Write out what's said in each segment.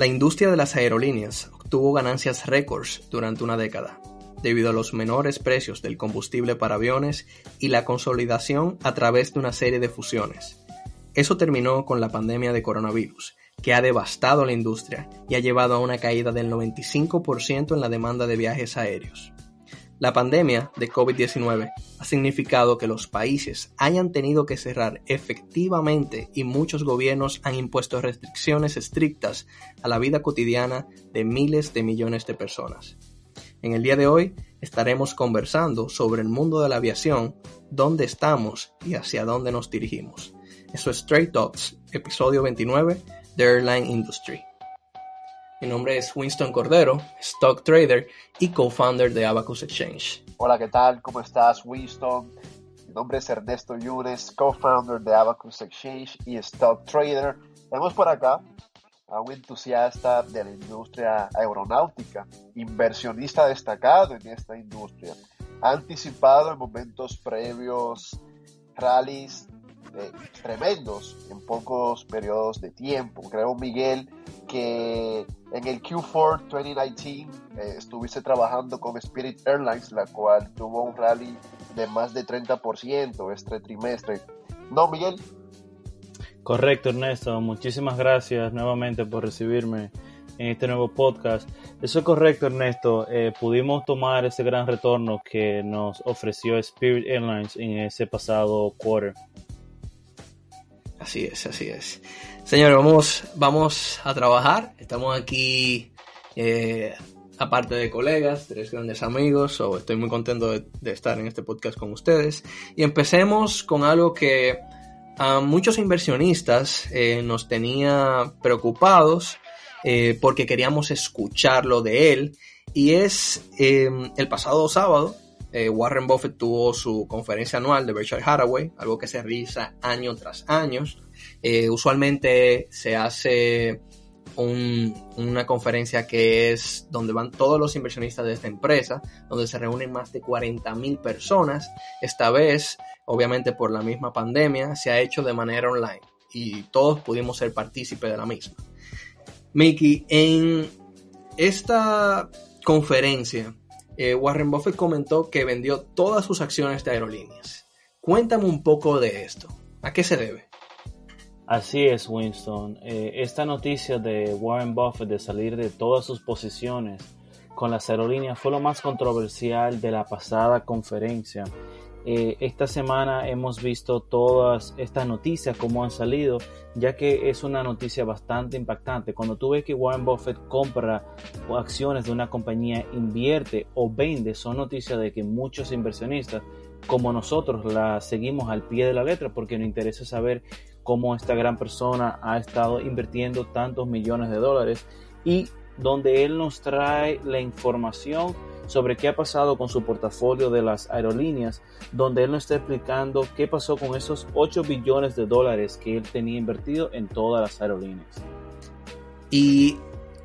La industria de las aerolíneas obtuvo ganancias récords durante una década, debido a los menores precios del combustible para aviones y la consolidación a través de una serie de fusiones. Eso terminó con la pandemia de coronavirus, que ha devastado la industria y ha llevado a una caída del 95% en la demanda de viajes aéreos. La pandemia de COVID-19 ha significado que los países hayan tenido que cerrar efectivamente y muchos gobiernos han impuesto restricciones estrictas a la vida cotidiana de miles de millones de personas. En el día de hoy estaremos conversando sobre el mundo de la aviación, dónde estamos y hacia dónde nos dirigimos. Eso es Straight Talks, episodio 29 de Airline Industry. Mi nombre es Winston Cordero, stock trader y co-founder de Abacus Exchange. Hola, ¿qué tal? ¿Cómo estás, Winston? Mi nombre es Ernesto Yunes, co-founder de Abacus Exchange y stock trader. Tenemos por acá a un entusiasta de la industria aeronáutica, inversionista destacado en esta industria. Ha anticipado en momentos previos rallies eh, tremendos en pocos periodos de tiempo. Creo, Miguel, que en el Q4 2019 eh, estuviste trabajando con Spirit Airlines, la cual tuvo un rally de más de 30% este trimestre. ¿No, Miguel? Correcto, Ernesto. Muchísimas gracias nuevamente por recibirme en este nuevo podcast. Eso es correcto, Ernesto. Eh, pudimos tomar ese gran retorno que nos ofreció Spirit Airlines en ese pasado quarter. Así es, así es. Señores, vamos, vamos a trabajar. Estamos aquí, eh, aparte de colegas, tres grandes amigos. estoy muy contento de, estar en este podcast con ustedes. Y empecemos con algo que a muchos inversionistas eh, nos tenía preocupados eh, porque queríamos escucharlo de él. Y es el pasado sábado, Warren Buffett tuvo su conferencia anual de Berkshire Hathaway, algo que se realiza año tras año. Eh, usualmente se hace una conferencia que es donde van todos los inversionistas de esta empresa, donde se reúnen más de 40 mil personas. Esta vez, obviamente por la misma pandemia, se ha hecho de manera online y todos pudimos ser partícipes de la misma. Mickey, en esta conferencia, eh, Warren Buffett comentó que vendió todas sus acciones de aerolíneas. Cuéntame un poco de esto. ¿A qué se debe? Así es, Winston. Eh, esta noticia de Warren Buffett de salir de todas sus posiciones con las aerolíneas fue lo más controversial de la pasada conferencia. Eh, esta semana hemos visto todas estas noticias como han salido, ya que es una noticia bastante impactante. Cuando tú ves que Warren Buffett compra acciones de una compañía, invierte o vende, son noticias de que muchos inversionistas como nosotros la seguimos al pie de la letra porque nos interesa saber cómo esta gran persona ha estado invirtiendo tantos millones de dólares y donde él nos trae la información sobre qué ha pasado con su portafolio de las aerolíneas, donde él nos está explicando qué pasó con esos 8 billones de dólares que él tenía invertido en todas las aerolíneas. Y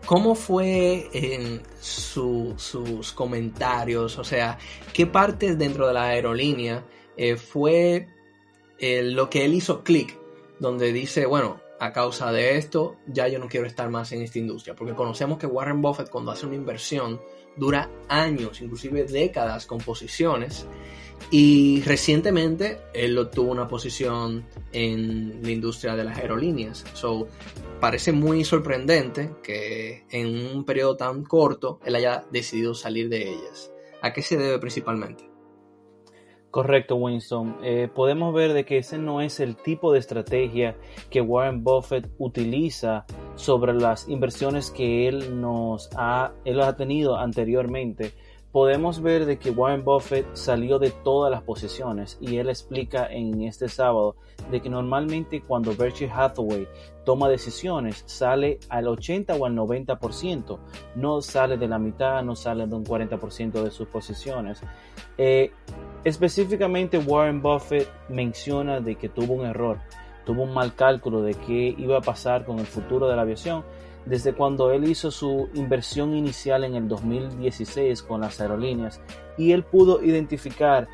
¿Cómo fue en sus comentarios? O sea, ¿qué parte dentro de la aerolínea eh, fue eh, lo que él hizo clic? Donde dice, bueno, a causa de esto, ya yo no quiero estar más en esta industria. Porque conocemos que Warren Buffett cuando hace una inversión dura años, inclusive décadas con posiciones. Y recientemente él obtuvo una posición en la industria de las aerolíneas. So, parece muy sorprendente que en un periodo tan corto él haya decidido salir de ellas. ¿A qué se debe principalmente? Correcto, Winston. Eh, podemos ver de que ese no es el tipo de estrategia que Warren Buffett utiliza sobre las inversiones que él nos ha, él ha tenido anteriormente. Podemos ver de que Warren Buffett salió de todas las posiciones y él explica en este sábado de que normalmente cuando Berkshire Hathaway toma decisiones sale al 80 o al 90%, no sale de la mitad, no sale de un 40% de sus posiciones. Eh, específicamente Warren Buffett menciona de que tuvo un error, tuvo un mal cálculo de qué iba a pasar con el futuro de la aviación desde cuando él hizo su inversión inicial en el 2016 con las aerolíneas y él pudo identificar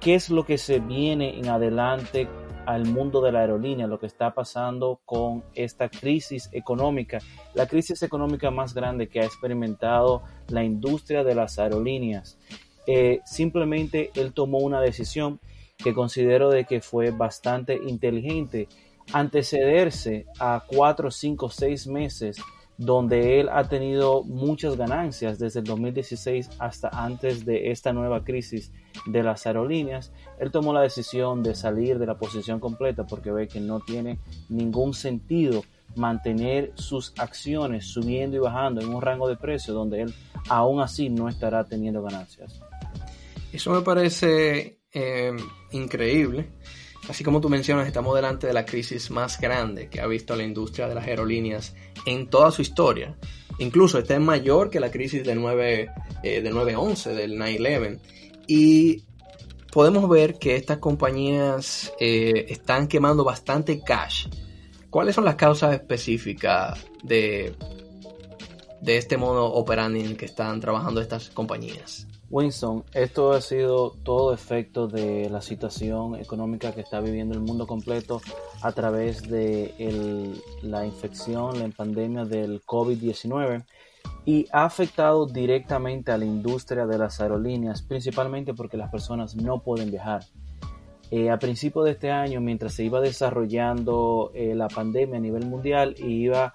qué es lo que se viene en adelante al mundo de la aerolínea, lo que está pasando con esta crisis económica, la crisis económica más grande que ha experimentado la industria de las aerolíneas. Eh, simplemente él tomó una decisión que considero de que fue bastante inteligente, antecederse a cuatro, cinco, seis meses donde él ha tenido muchas ganancias desde el 2016 hasta antes de esta nueva crisis de las aerolíneas, él tomó la decisión de salir de la posición completa porque ve que no tiene ningún sentido mantener sus acciones subiendo y bajando en un rango de precio donde él aún así no estará teniendo ganancias. Eso me parece eh, increíble. Así como tú mencionas, estamos delante de la crisis más grande que ha visto la industria de las aerolíneas en toda su historia. Incluso está mayor que la crisis del 9, eh, del 9-11, del 9-11. Y podemos ver que estas compañías eh, están quemando bastante cash. ¿Cuáles son las causas específicas de, de este modo operandi en el que están trabajando estas compañías? Winston, esto ha sido todo efecto de la situación económica que está viviendo el mundo completo a través de la infección, la pandemia del COVID-19 y ha afectado directamente a la industria de las aerolíneas, principalmente porque las personas no pueden viajar. Eh, a principios de este año, mientras se iba desarrollando eh, la pandemia a nivel mundial y iba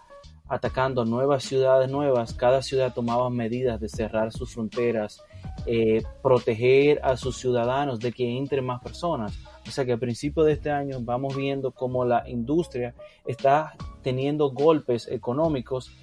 atacando nuevas ciudades nuevas, cada ciudad tomaba medidas de cerrar sus fronteras, eh, proteger a sus ciudadanos de que entren más personas. O sea que a principios de este año vamos viendo cómo la industria está teniendo golpes económicos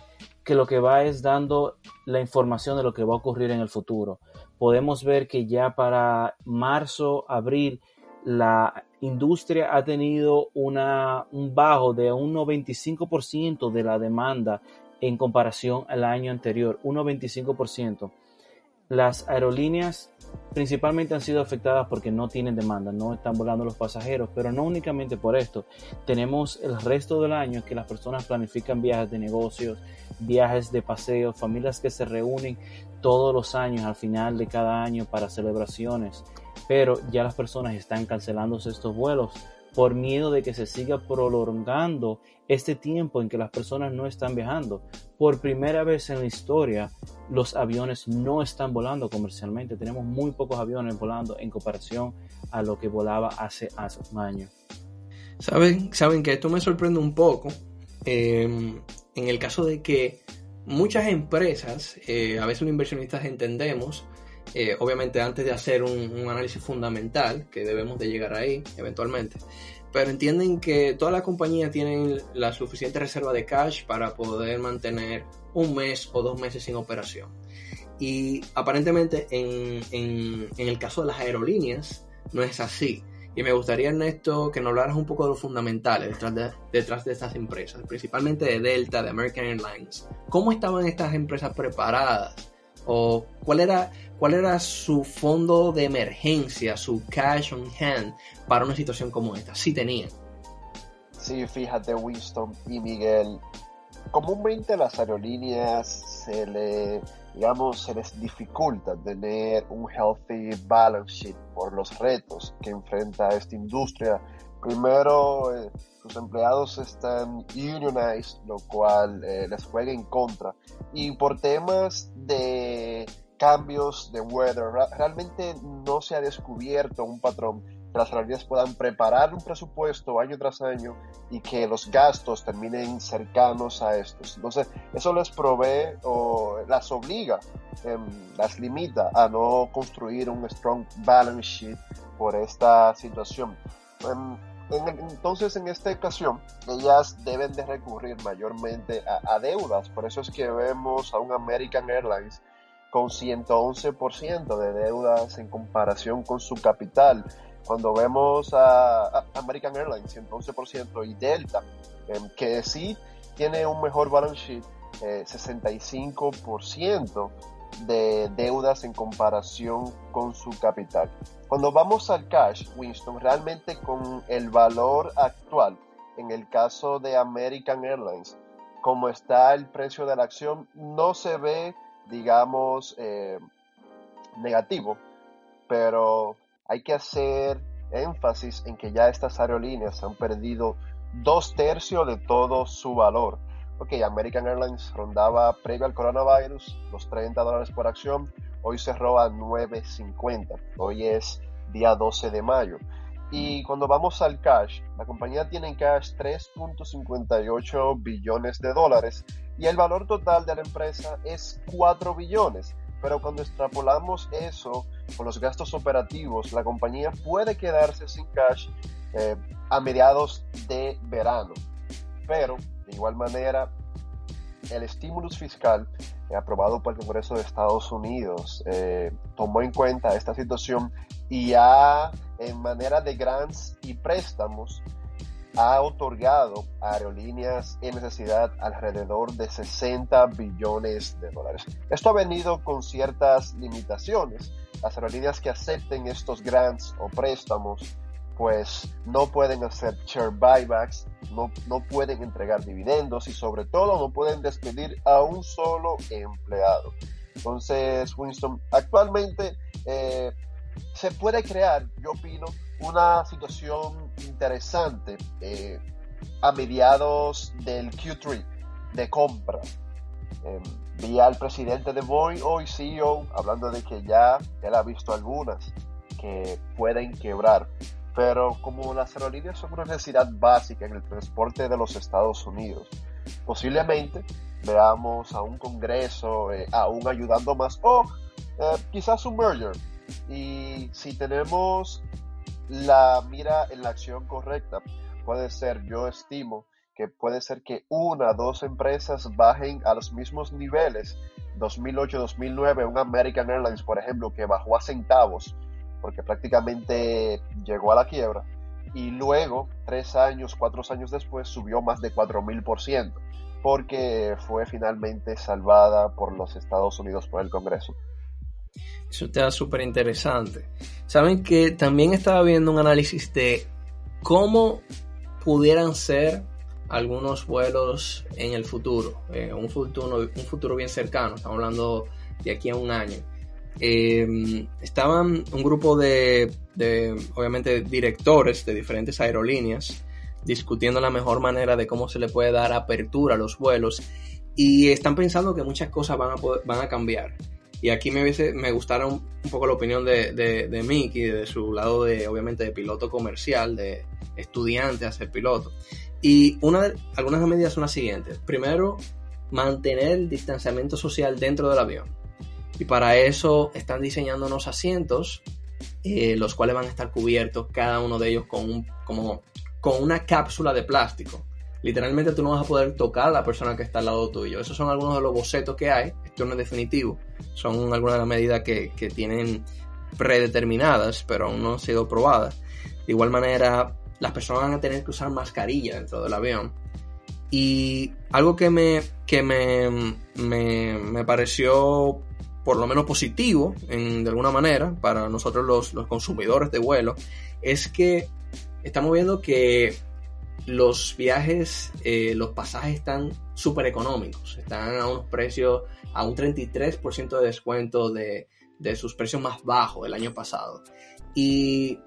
que lo que va es dando la información de lo que va a ocurrir en el futuro. Podemos ver que ya para marzo, abril, la industria ha tenido un bajo de un 95% de la demanda en comparación al año anterior, un 95%. Las aerolíneas principalmente han sido afectadas porque no tienen demanda, no están volando los pasajeros, pero no únicamente por esto. Tenemos el resto del año que las personas planifican viajes de negocios, viajes de paseo, familias que se reúnen todos los años al final de cada año para celebraciones, pero ya las personas están cancelando estos vuelos por miedo de que se siga prolongando este tiempo en que las personas no están viajando. Por primera vez en la historia, los aviones no están volando comercialmente. Tenemos muy pocos aviones volando en comparación a lo que volaba hace, hace un año. Saben, saben que esto me sorprende un poco. Em, en el caso de que muchas empresas, eh, a veces los inversionistas entendemos, eh, obviamente antes de hacer un, análisis fundamental, que debemos de llegar ahí eventualmente, pero entienden que todas las compañías tienen la suficiente reserva de cash para poder mantener un mes o dos meses sin operación. Y aparentemente en, en, el caso de las aerolíneas no es así. Y me gustaría, Ernesto, que nos hablaras un poco de los fundamentales detrás de, detrás de estas empresas, principalmente de Delta, de American Airlines. ¿Cómo estaban estas empresas preparadas? ¿O cuál era, cuál era su fondo de emergencia, su cash on hand para una situación como esta? Si tenían. Sí, fíjate, Winston y Miguel. Comúnmente las aerolíneas se le, digamos, se les dificulta tener un healthy balance sheet por los retos que enfrenta esta industria. Primero, eh, sus empleados están unionized, lo cual eh, les juega en contra. Y por temas de cambios de weather, realmente no se ha descubierto un patrón que las aerolíneas puedan preparar un presupuesto año tras año y que los gastos terminen cercanos a estos. Entonces, eso les provee o las obliga, em, las limita a no construir un strong balance sheet por esta situación. Entonces, en esta ocasión, ellas deben de recurrir mayormente a, deudas. Por eso es que vemos a un American Airlines con 111% de deudas en comparación con su capital. Cuando vemos a, American Airlines 111% y Delta, em, que sí tiene un mejor balance sheet, 65% eh, de deudas en comparación con su capital. Cuando vamos al cash, Winston, realmente con el valor actual, en el caso de American Airlines, como está el precio de la acción, no se ve digamos, eh, negativo, pero hay que hacer énfasis en que ya estas aerolíneas han perdido dos tercios de todo su valor. Ok, American Airlines rondaba previo al coronavirus los 30 dólares por acción, hoy cerró a 9.50, hoy es día 12 de mayo. Y cuando vamos al cash, la compañía tiene en cash 3.58 billones de dólares y el valor total de la empresa es 4 billones. Pero cuando extrapolamos eso con los gastos operativos, la compañía puede quedarse sin cash eh, a mediados de verano. Pero, de igual manera, el estímulo fiscal aprobado por el Congreso de Estados Unidos eh, tomó en cuenta esta situación y ha, en manera de grants y préstamos, ha otorgado a aerolíneas en necesidad alrededor de 60 billones de dólares. Esto ha venido con ciertas limitaciones. Las aerolíneas que acepten estos grants o préstamos pues no pueden hacer share buybacks, no, no pueden entregar dividendos y sobre todo no pueden despedir a un solo empleado. Entonces, Winston, actualmente eh, se puede crear, yo opino, una situación interesante eh, a mediados del Q3 de compra. Eh, vi al presidente de Boeing, hoy CEO, hablando de que ya él ha visto algunas que pueden quebrar. Pero como las aerolíneas son una necesidad básica en el transporte de los Estados Unidos, posiblemente veamos a un Congreso eh, aún ayudando más o quizás un merger y si tenemos la mira en la acción correcta, puede ser, yo estimo, que puede ser que una, dos empresas bajen a los mismos niveles. 2008-2009, un American Airlines, por ejemplo, que bajó a centavos, porque prácticamente llegó a la quiebra, y luego, tres años, cuatro años después, subió más de 4.000%, porque fue finalmente salvada por los Estados Unidos por el Congreso. Eso está súper interesante. Saben que también estaba viendo un análisis de cómo pudieran ser algunos vuelos en el futuro, eh, un, futuro un futuro bien cercano, estamos hablando de aquí a un año. Em, estaban un grupo de, obviamente, directores de diferentes aerolíneas discutiendo la mejor manera de cómo se le puede dar apertura a los vuelos y están pensando que muchas cosas van a, van a cambiar. Y aquí me, hubiese, me gustaron un poco la opinión de, de, de Mickey, de su lado de, obviamente, de piloto comercial, de estudiante a ser piloto. Y una de, algunas medidas son las siguientes. Primero, mantener el distanciamiento social dentro del avión. Y para eso están diseñando unos asientos, eh, los cuales van a estar cubiertos cada uno de ellos con, un, como, con una cápsula de plástico literalmente tú no vas a poder tocar a la persona que está al lado tuyo. Esos son algunos de los bocetos que hay, esto no es definitivo, son algunas de las medidas que, que tienen predeterminadas, pero aún no han sido probadas. De igual manera, las personas van a tener que usar mascarilla dentro del avión. Y algo que me, que me, me, me pareció por lo menos positivo, de alguna manera, para nosotros los, los consumidores de vuelo, es que estamos viendo que los viajes, eh, los pasajes están súper económicos, están a unos precios, a un 33% de descuento de, de sus precios más bajos del año pasado. Y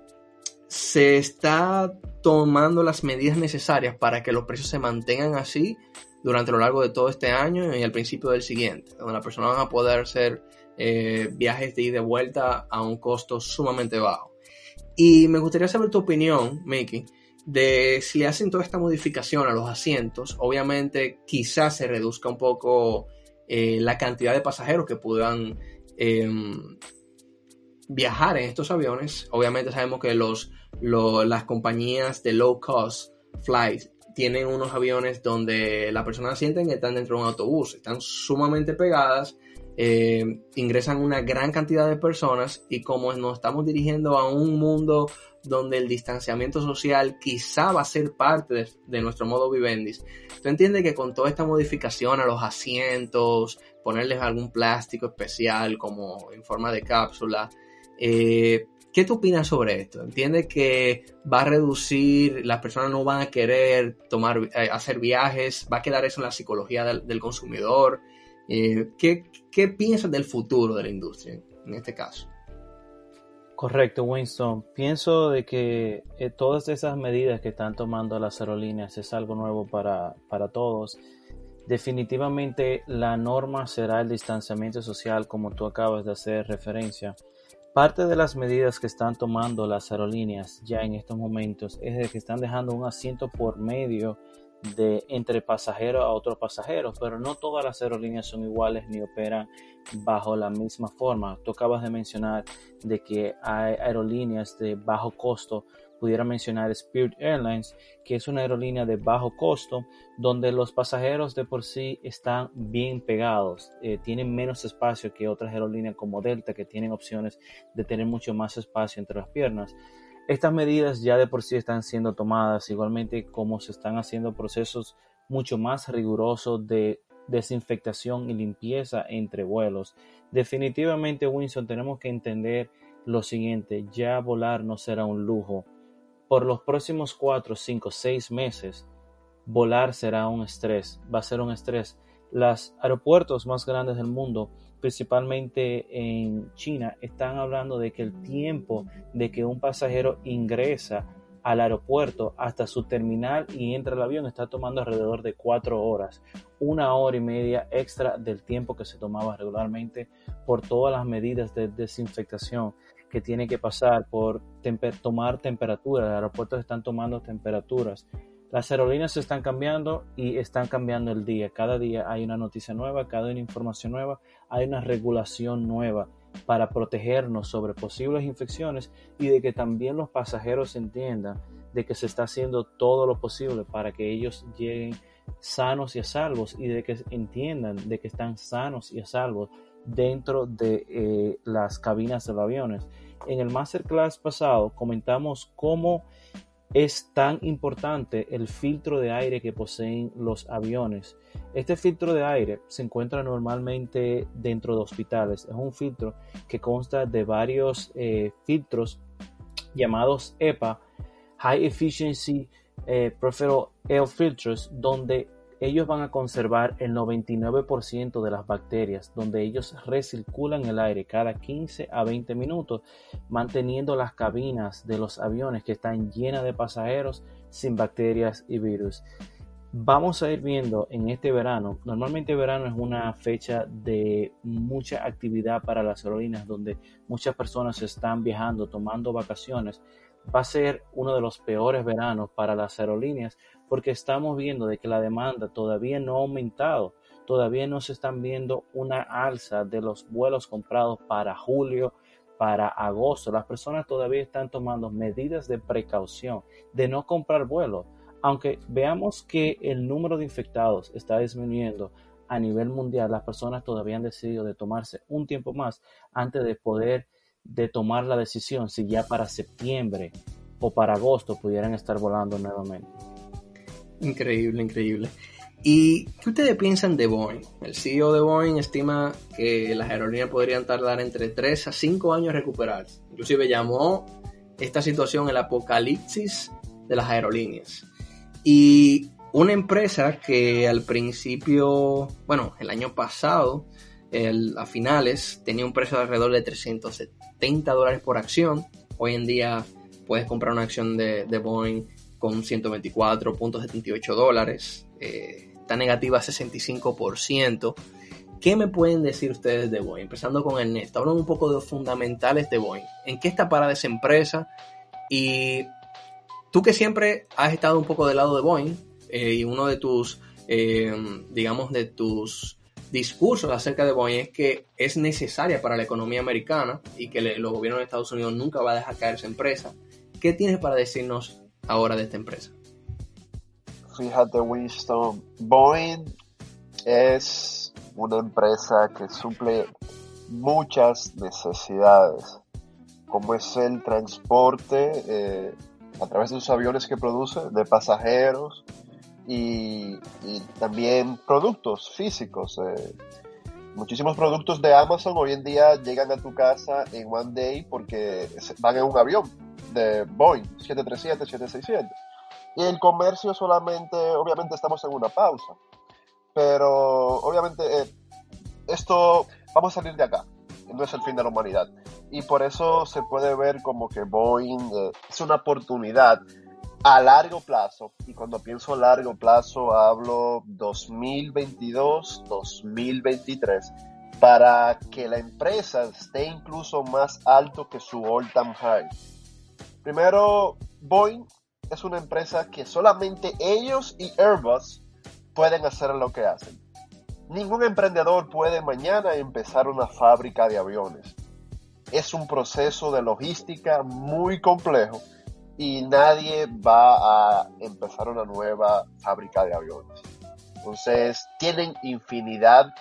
se está tomando las medidas necesarias para que los precios se mantengan así durante lo largo de todo este año y al principio del siguiente, donde las personas van a poder hacer eh, viajes de ida y de vuelta a un costo sumamente bajo. Y me gustaría saber tu opinión, Mickey, de si hacen toda esta modificación a los asientos, obviamente quizás se reduzca un poco eh, la cantidad de pasajeros que puedan em, viajar en estos aviones. Obviamente sabemos que los, las compañías de low cost flight tienen unos aviones donde las personas sienten que están dentro de un autobús, están sumamente pegadas, eh, ingresan una gran cantidad de personas y como nos estamos dirigiendo a un mundo donde el distanciamiento social quizá va a ser parte de, nuestro modo vivendis. ¿Tú entiendes que con toda esta modificación a los asientos, ponerles algún plástico especial como en forma de cápsula, eh, ¿qué tú opinas sobre esto? ¿Entiendes que va a reducir, las personas no van a querer tomar, eh, hacer viajes, va a quedar eso en la psicología del, consumidor? Eh, ¿qué, ¿Qué piensas del futuro de la industria en este caso? Correcto, Winston. Pienso de que eh, todas esas medidas que están tomando las aerolíneas es algo nuevo para, para todos. Definitivamente la norma será el distanciamiento social como tú acabas de hacer referencia. Parte de las medidas que están tomando las aerolíneas ya en estos momentos es de que están dejando un asiento por medio de entre pasajeros a otros pasajeros, pero no todas las aerolíneas son iguales ni operan bajo la misma forma. Tú acabas de mencionar de que hay aerolíneas de bajo costo. Pudiera mencionar Spirit Airlines, que es una aerolínea de bajo costo, donde los pasajeros de por sí están bien pegados, eh, tienen menos espacio que otras aerolíneas como Delta, que tienen opciones de tener mucho más espacio entre las piernas. Estas medidas ya de por sí están siendo tomadas, igualmente como se están haciendo procesos mucho más rigurosos de desinfectación y limpieza entre vuelos. Definitivamente, Winston, tenemos que entender lo siguiente, ya volar no será un lujo. Por los próximos 4, 5, 6 meses, volar será un estrés, va a ser un estrés. Los aeropuertos más grandes del mundo principalmente en China, están hablando de que el tiempo de que un pasajero ingresa al aeropuerto hasta su terminal y entra al avión está tomando alrededor de cuatro horas, una hora y media extra del tiempo que se tomaba regularmente por todas las medidas de desinfectación que tiene que pasar por tomar temperatura. Los aeropuertos están tomando temperaturas las aerolíneas se están cambiando y están cambiando el día. Cada día hay una noticia nueva, cada una información nueva, hay una regulación nueva para protegernos sobre posibles infecciones y de que también los pasajeros entiendan de que se está haciendo todo lo posible para que ellos lleguen sanos y a salvos y de que entiendan de que están sanos y a salvos dentro de eh, las cabinas de los aviones. En el masterclass pasado comentamos cómo es tan importante el filtro de aire que poseen los aviones. Este filtro de aire se encuentra normalmente dentro de hospitales. Es un filtro que consta de varios eh, filtros llamados EPA, High Efficiency eh, Air Filters, donde ellos van a conservar el 99% de las bacterias, donde ellos recirculan el aire cada 15 a 20 minutos, manteniendo las cabinas de los aviones que están llenas de pasajeros sin bacterias y virus. Vamos a ir viendo en este verano, normalmente verano es una fecha de mucha actividad para las aerolíneas donde muchas personas están viajando, tomando vacaciones. Va a ser uno de los peores veranos para las aerolíneas porque estamos viendo de que la demanda todavía no ha aumentado, todavía no se están viendo una alza de los vuelos comprados para julio, para agosto. Las personas todavía están tomando medidas de precaución de no comprar vuelos, aunque veamos que el número de infectados está disminuyendo a nivel mundial, las personas todavía han decidido de tomarse un tiempo más antes de poder de tomar la decisión si ya para septiembre o para agosto pudieran estar volando nuevamente. Increíble, increíble. ¿Y qué ustedes piensan de Boeing? El CEO de Boeing estima que las aerolíneas podrían tardar entre 3 a 5 años en recuperarse. Inclusive llamó esta situación el apocalipsis de las aerolíneas. Y una empresa que al principio, bueno, el año pasado, a finales, tenía un precio de alrededor de 370 dólares por acción. Hoy en día puedes comprar una acción de, Boeing con 124.78 dólares. Eh, está negativa 65%. ¿Qué me pueden decir ustedes de Boeing? Empezando con Ernesto, hablan un poco de los fundamentales de Boeing. ¿En qué está parada esa empresa? Y tú que siempre has estado un poco del lado de Boeing eh, y uno de tus, eh, digamos, de tus discursos acerca de Boeing es que es necesaria para la economía americana y que los gobiernos de Estados Unidos nunca va a dejar caer esa empresa. ¿Qué tienes para decirnos ahora de esta empresa? Fíjate, Winston, Boeing es una empresa que suple muchas necesidades, como es el transporte eh, a través de sus aviones que produce, de pasajeros y, también productos físicos. Eh. Muchísimos productos de Amazon hoy en día llegan a tu casa en one day porque van en un avión de Boeing 737, 767. Y el comercio solamente, obviamente estamos en una pausa. Pero obviamente eh, esto, vamos a salir de acá. No es el fin de la humanidad. Y por eso se puede ver como que Boeing eh, es una oportunidad a largo plazo. Y cuando pienso largo plazo hablo 2022, 2023 para que la empresa esté incluso más alto que su all-time high. Primero, Boeing es una empresa que solamente ellos y Airbus pueden hacer lo que hacen. Ningún emprendedor puede mañana empezar una fábrica de aviones. Es un proceso de logística muy complejo y nadie va a empezar una nueva fábrica de aviones. Entonces, tienen infinidad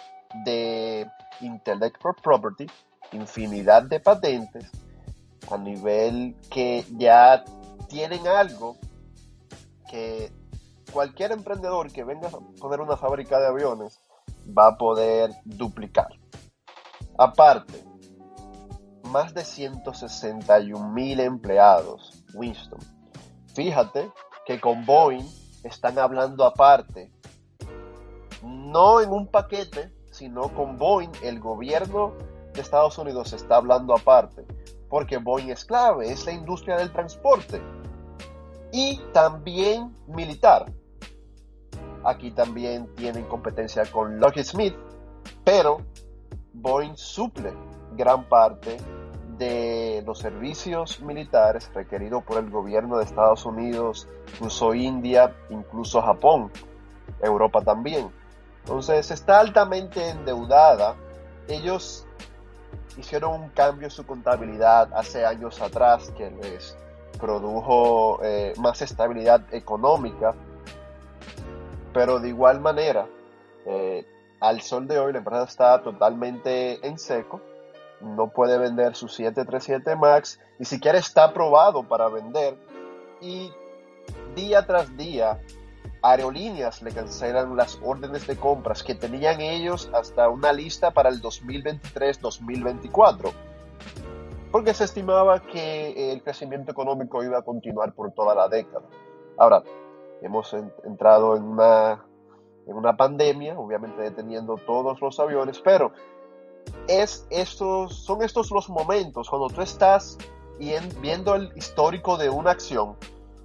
de intellectual property, infinidad de patentes a nivel que ya tienen algo que cualquier emprendedor que venga a poner una fábrica de aviones va a poder duplicar. Aparte, más de 161 mil empleados, Winston. Fíjate que con Boeing están hablando aparte, no en un paquete, sino con Boeing, el gobierno de Estados Unidos está hablando aparte, porque Boeing es clave, es la industria del transporte y también militar. Aquí también tienen competencia con Lockheed Smith, pero Boeing suple gran parte de los servicios militares requeridos por el gobierno de Estados Unidos, incluso India, incluso Japón, Europa también. Entonces está altamente endeudada. Ellos hicieron un cambio en su contabilidad hace años atrás que les produjo eh, más estabilidad económica, pero de igual manera, eh, al sol de hoy la empresa está totalmente en seco, no puede vender su 737 MAX, ni siquiera está aprobado para vender y día tras día aerolíneas le cancelan las órdenes de compras que tenían ellos hasta una lista para el 2023-2024 porque se estimaba que el crecimiento económico iba a continuar por toda la década. Ahora, hemos entrado en una, en una pandemia, obviamente deteniendo todos los aviones, pero es estos, son estos los momentos cuando tú estás viendo el histórico de una acción,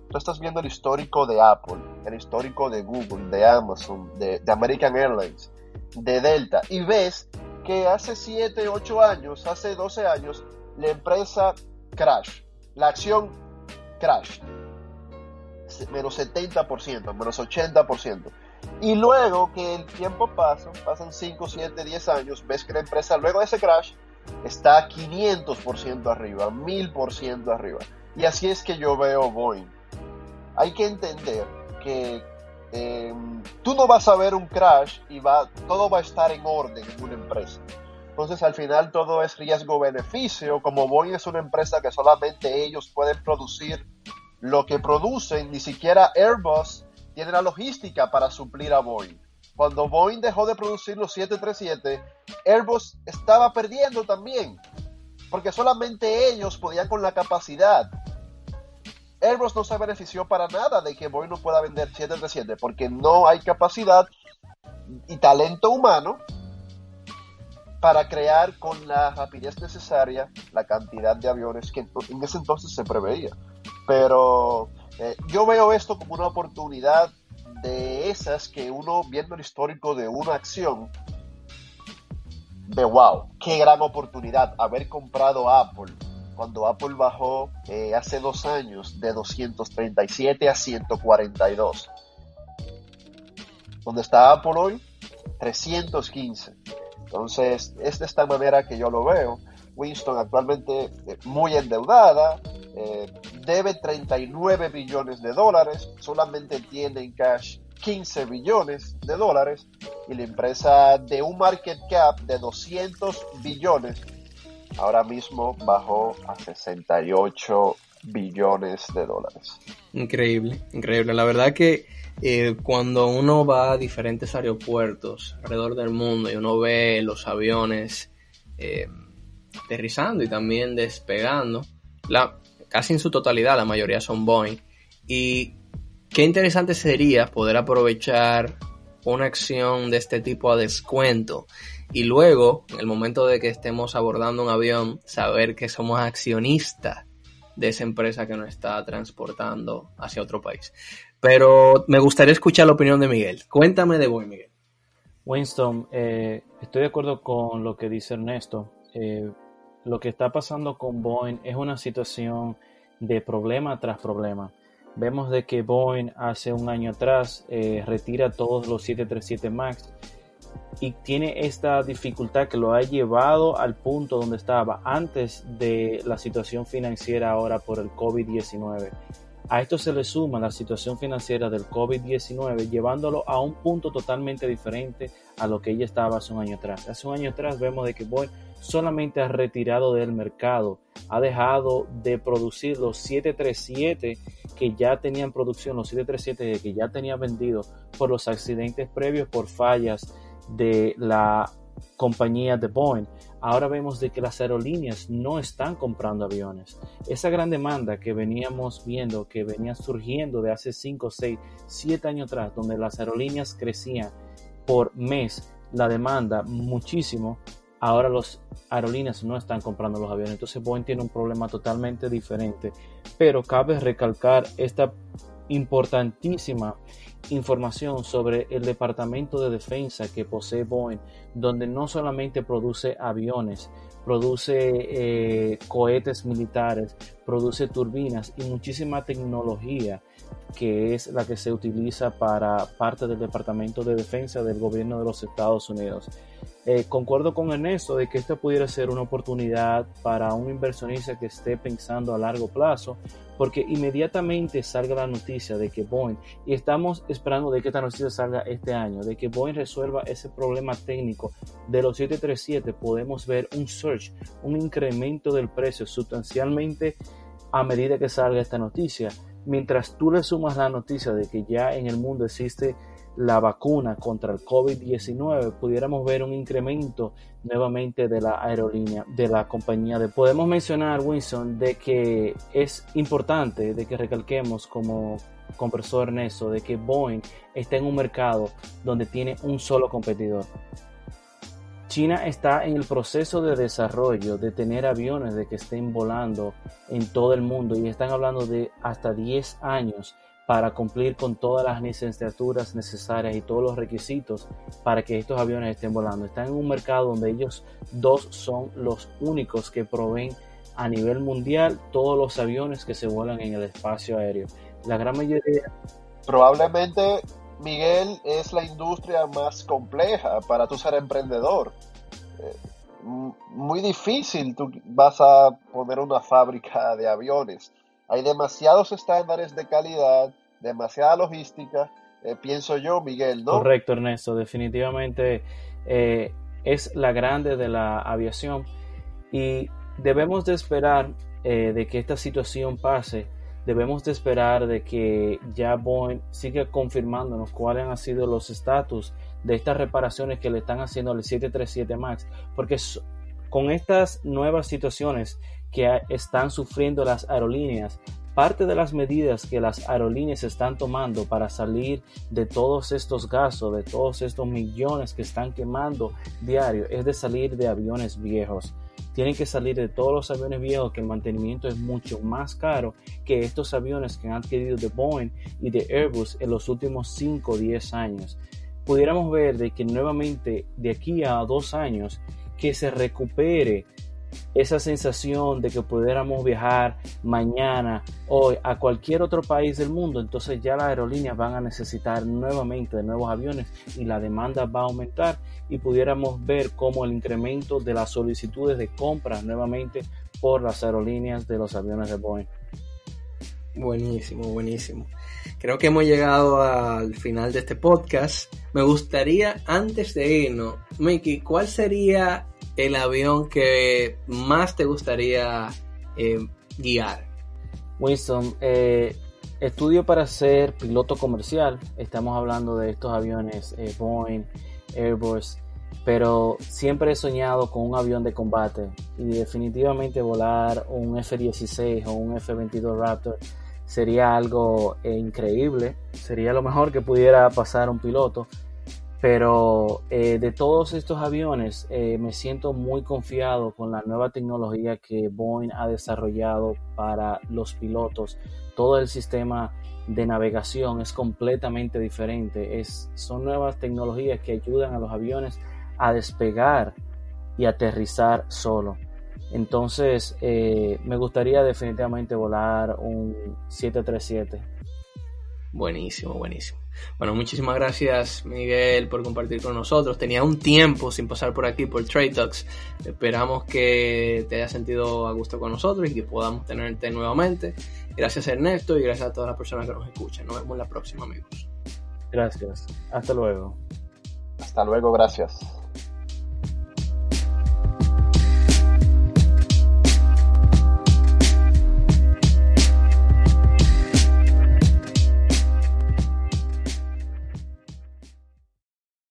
tú estás viendo el histórico de Apple, el histórico de Google, de Amazon, de, de American Airlines, de Delta, y ves que hace 7, 8 años, hace 12 años, la empresa crash, la acción crash, menos 70%, menos 80%. Y luego que el tiempo pasa, pasan 5, 7, 10 años, ves que la empresa luego de ese crash está 500% arriba, 1000% arriba. Y así es que yo veo Boeing. Hay que entender que em, tú no vas a ver un crash y va, todo va a estar en orden en una empresa. Entonces al final todo es riesgo-beneficio. Como Boeing es una empresa que solamente ellos pueden producir lo que producen, ni siquiera Airbus tiene la logística para suplir a Boeing. Cuando Boeing dejó de producir los 737, Airbus estaba perdiendo también, porque solamente ellos podían con la capacidad. Airbus no se benefició para nada de que Boeing no pueda vender 737, porque no hay capacidad y talento humano para crear con la rapidez necesaria la cantidad de aviones que en ese entonces se preveía. Pero eh, yo veo esto como una oportunidad de esas que uno viendo el histórico de una acción de wow, qué gran oportunidad haber comprado Apple cuando Apple bajó eh, hace dos años de 237 a 142. ¿Dónde está Apple hoy? 315. Entonces, es de esta manera que yo lo veo. Winston actualmente eh, muy endeudada, debe 39 billones de dólares, solamente tiene en cash 15 billones de dólares y la empresa de un market cap de 200 billones ahora mismo bajó a 68 billones de dólares. Increíble, increíble. La verdad que eh, cuando uno va a diferentes aeropuertos alrededor del mundo y uno ve los aviones eh, aterrizando y también despegando, la, casi en su totalidad la mayoría son Boeing. Y qué interesante sería poder aprovechar una acción de este tipo a descuento y luego, en el momento de que estemos abordando un avión, saber que somos accionistas de esa empresa que nos está transportando hacia otro país. Pero me gustaría escuchar la opinión de Miguel. Cuéntame de Boeing, Miguel. Winston, eh, estoy de acuerdo con lo que dice Ernesto. Eh, lo que está pasando con Boeing es una situación de problema tras problema. Vemos de que Boeing hace un año atrás eh, retira todos los 737 MAX y tiene esta dificultad que lo ha llevado al punto donde estaba antes de la situación financiera ahora por el COVID-19. A esto se le suma la situación financiera del COVID-19, llevándolo a un punto totalmente diferente a lo que ella estaba hace un año atrás. Hace un año atrás vemos de que Boeing solamente ha retirado del mercado, ha dejado de producir los 737 que ya tenían producción, los 737 que ya tenía vendido por los accidentes previos, por fallas de la compañía de Boeing. Ahora vemos de que las aerolíneas no están comprando aviones. Esa gran demanda que veníamos viendo, que venía surgiendo de hace 5, 6, 7 años atrás, donde las aerolíneas crecían por mes la demanda muchísimo, ahora las aerolíneas no están comprando los aviones. Entonces Boeing tiene un problema totalmente diferente. Pero cabe recalcar esta importantísima información sobre el Departamento de Defensa que posee Boeing, donde no solamente produce aviones, produce eh, cohetes militares, produce turbinas y muchísima tecnología que es la que se utiliza para parte del Departamento de Defensa del gobierno de los Estados Unidos. Eh, concuerdo con Ernesto de que esta pudiera ser una oportunidad para un inversionista que esté pensando a largo plazo, porque inmediatamente salga la noticia de que Boeing, y estamos esperando de que esta noticia salga este año, de que Boeing resuelva ese problema técnico de los 737, podemos ver un surge, un incremento del precio sustancialmente a medida que salga esta noticia. Mientras tú le sumas la noticia de que ya en el mundo existe la vacuna contra el COVID-19, pudiéramos ver un incremento nuevamente de la aerolínea, de la compañía. De, podemos mencionar, Winston, de que es importante de que recalquemos como compresor Ernesto, de que Boeing está en un mercado donde tiene un solo competidor. China está en el proceso de desarrollo de tener aviones de que estén volando en todo el mundo y están hablando de hasta 10 años para cumplir con todas las licenciaturas necesarias y todos los requisitos para que estos aviones estén volando. Están en un mercado donde ellos dos son los únicos que proveen a nivel mundial todos los aviones que se vuelan en el espacio aéreo. La gran mayoría... Probablemente, Miguel, es la industria más compleja para tu ser emprendedor. Eh, muy difícil tú vas a poner una fábrica de aviones hay demasiados estándares de calidad, demasiada logística, eh, pienso yo, Miguel, ¿no? Correcto, Ernesto, definitivamente eh, es la grande de la aviación y debemos de esperar eh, de que esta situación pase, debemos de esperar de que ya Boeing siga confirmándonos cuáles han sido los estatus de estas reparaciones que le están haciendo al 737 MAX, porque con estas nuevas situaciones que están sufriendo las aerolíneas. Parte de las medidas que las aerolíneas están tomando para salir de todos estos gastos, de todos estos millones que están quemando diario, es de salir de aviones viejos. Tienen que salir de todos los aviones viejos que el mantenimiento es mucho más caro que estos aviones que han adquirido de Boeing y de Airbus en los últimos 5 o 10 años. Pudiéramos ver de que nuevamente de aquí a dos años que se recupere esa sensación de que pudiéramos viajar mañana, hoy, a cualquier otro país del mundo, entonces ya las aerolíneas van a necesitar nuevamente de nuevos aviones y la demanda va a aumentar y pudiéramos ver cómo el incremento de las solicitudes de compra nuevamente por las aerolíneas de los aviones de Boeing. Buenísimo, buenísimo. Creo que hemos llegado al final de este podcast. Me gustaría, antes de irnos, Mickey, ¿cuál sería el avión que más te gustaría eh, guiar? Winston, eh, estudio para ser piloto comercial. Estamos hablando de estos aviones eh, Boeing, Airbus, pero siempre he soñado con un avión de combate y definitivamente volar un F-16 o un F-22 Raptor sería algo increíble, sería lo mejor que pudiera pasar un piloto, pero eh, de todos estos aviones eh, me siento muy confiado con la nueva tecnología que Boeing ha desarrollado para los pilotos. Todo el sistema de navegación es completamente diferente. Es, son nuevas tecnologías que ayudan a los aviones a despegar y aterrizar solo. Entonces, eh, me gustaría definitivamente volar un 737. Buenísimo, buenísimo. Bueno, muchísimas gracias Miguel por compartir con nosotros. Tenía un tiempo sin pasar por aquí por Trade Talks. Esperamos que te hayas sentido a gusto con nosotros y que podamos tenerte nuevamente. Gracias Ernesto y gracias a todas las personas que nos escuchan. Nos vemos la próxima amigos. Gracias. Hasta luego. Hasta luego, gracias.